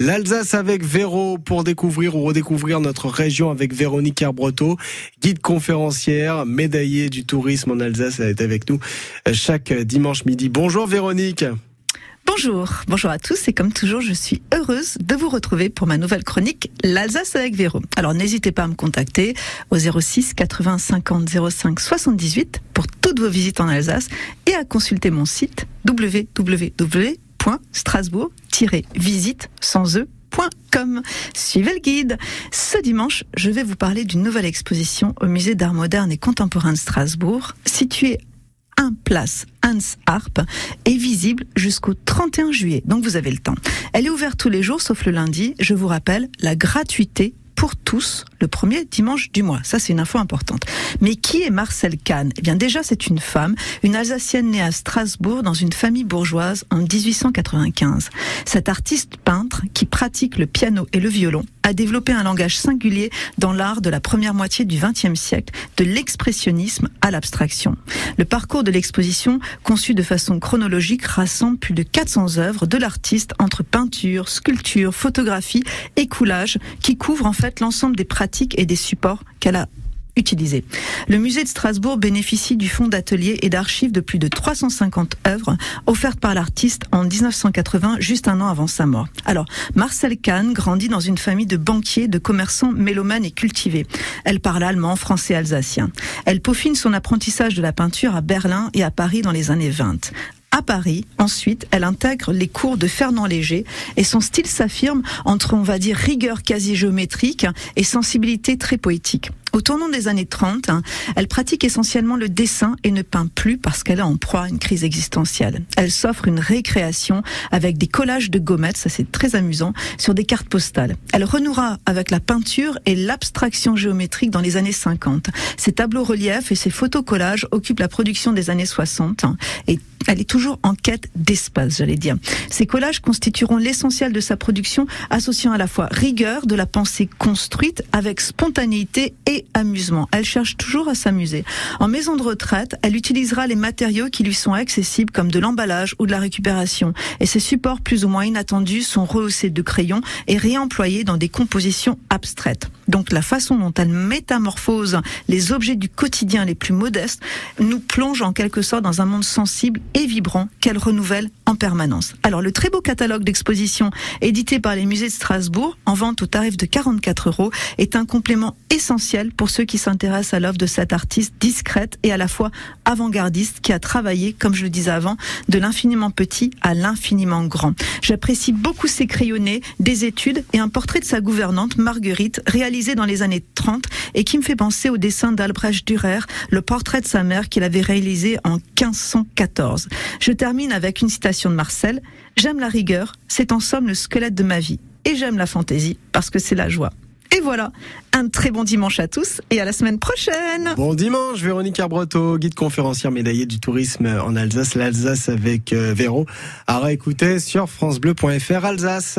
L'Alsace avec Véro pour découvrir ou redécouvrir notre région avec Véronique Herbreto, guide conférencière, médaillée du tourisme en Alsace. Elle est avec nous chaque dimanche midi. Bonjour Véronique. Bonjour, bonjour à tous et comme toujours je suis heureuse de vous retrouver pour ma nouvelle chronique L'Alsace avec Véro. Alors n'hésitez pas à me contacter au 06 80 50 05 78 pour toutes vos visites en Alsace et à consulter mon site www.strasbourg-visite sans e Suivez le guide. Ce dimanche, je vais vous parler d'une nouvelle exposition au musée d'art moderne et contemporain de Strasbourg, située un place Hans Harp est visible jusqu'au 31 juillet. Donc vous avez le temps. Elle est ouverte tous les jours sauf le lundi. Je vous rappelle la gratuité pour tous le premier dimanche du mois. Ça, c'est une info importante. Mais qui est Marcel Kahn? Eh bien, déjà, c'est une femme, une Alsacienne née à Strasbourg dans une famille bourgeoise en 1895. Cet artiste peintre qui pratique le piano et le violon a développé un langage singulier dans l'art de la première moitié du XXe siècle, de l'expressionnisme à l'abstraction. Le parcours de l'exposition, conçu de façon chronologique, rassemble plus de 400 œuvres de l'artiste entre peinture, sculpture, photographie et coulage, qui couvrent en fait l'ensemble des pratiques et des supports qu'elle a Le musée de Strasbourg bénéficie du fonds d'atelier et d'archives de plus de 350 œuvres offertes par l'artiste en 1980, juste un an avant sa mort. Alors, Marcel Kahn grandit dans une famille de banquiers, de commerçants mélomanes et cultivés. Elle parle allemand, français, alsacien. Elle peaufine son apprentissage de la peinture à Berlin et à Paris dans les années 20. À Paris, ensuite, elle intègre les cours de Fernand Léger et son style s'affirme entre, on va dire, rigueur quasi géométrique et sensibilité très poétique. Au tournant des années 30, hein, elle pratique essentiellement le dessin et ne peint plus parce qu'elle a en proie à une crise existentielle. Elle s'offre une récréation avec des collages de gommettes, ça c'est très amusant, sur des cartes postales. Elle renouera avec la peinture et l'abstraction géométrique dans les années 50. Ses tableaux reliefs et ses photos collages occupent la production des années 60 hein, et elle est toujours en quête d'espace, j'allais dire. Ces collages constitueront l'essentiel de sa production, associant à la fois rigueur de la pensée construite avec spontanéité et amusement. Elle cherche toujours à s'amuser. En maison de retraite, elle utilisera les matériaux qui lui sont accessibles comme de l'emballage ou de la récupération. Et ces supports plus ou moins inattendus sont rehaussés de crayons et réemployés dans des compositions abstraites. Donc la façon dont elle métamorphose les objets du quotidien les plus modestes nous plonge en quelque sorte dans un monde sensible et vibrant qu'elle renouvelle en permanence. Alors le très beau catalogue d'exposition édité par les musées de Strasbourg, en vente au tarif de 44 euros, est un complément essentiel pour ceux qui s'intéressent à l'œuvre de cette artiste discrète et à la fois avant-gardiste qui a travaillé, comme je le disais avant, de l'infiniment petit à l'infiniment grand. J'apprécie beaucoup ses crayonnés, des études et un portrait de sa gouvernante, Marguerite, réalisé dans les années 30 et qui me fait penser au dessin d'Albrecht Dürer, le portrait de sa mère qu'il avait réalisé en 1514. Je termine avec une citation de Marcel. J'aime la rigueur, c'est en somme le squelette de ma vie. Et j'aime la fantaisie parce que c'est la joie. Et voilà, un très bon dimanche à tous et à la semaine prochaine. Bon dimanche, Véronique Arbreto, guide conférencière médaillée du tourisme en Alsace, l'Alsace avec euh, Véro. À réécouter sur francebleu.fr Alsace.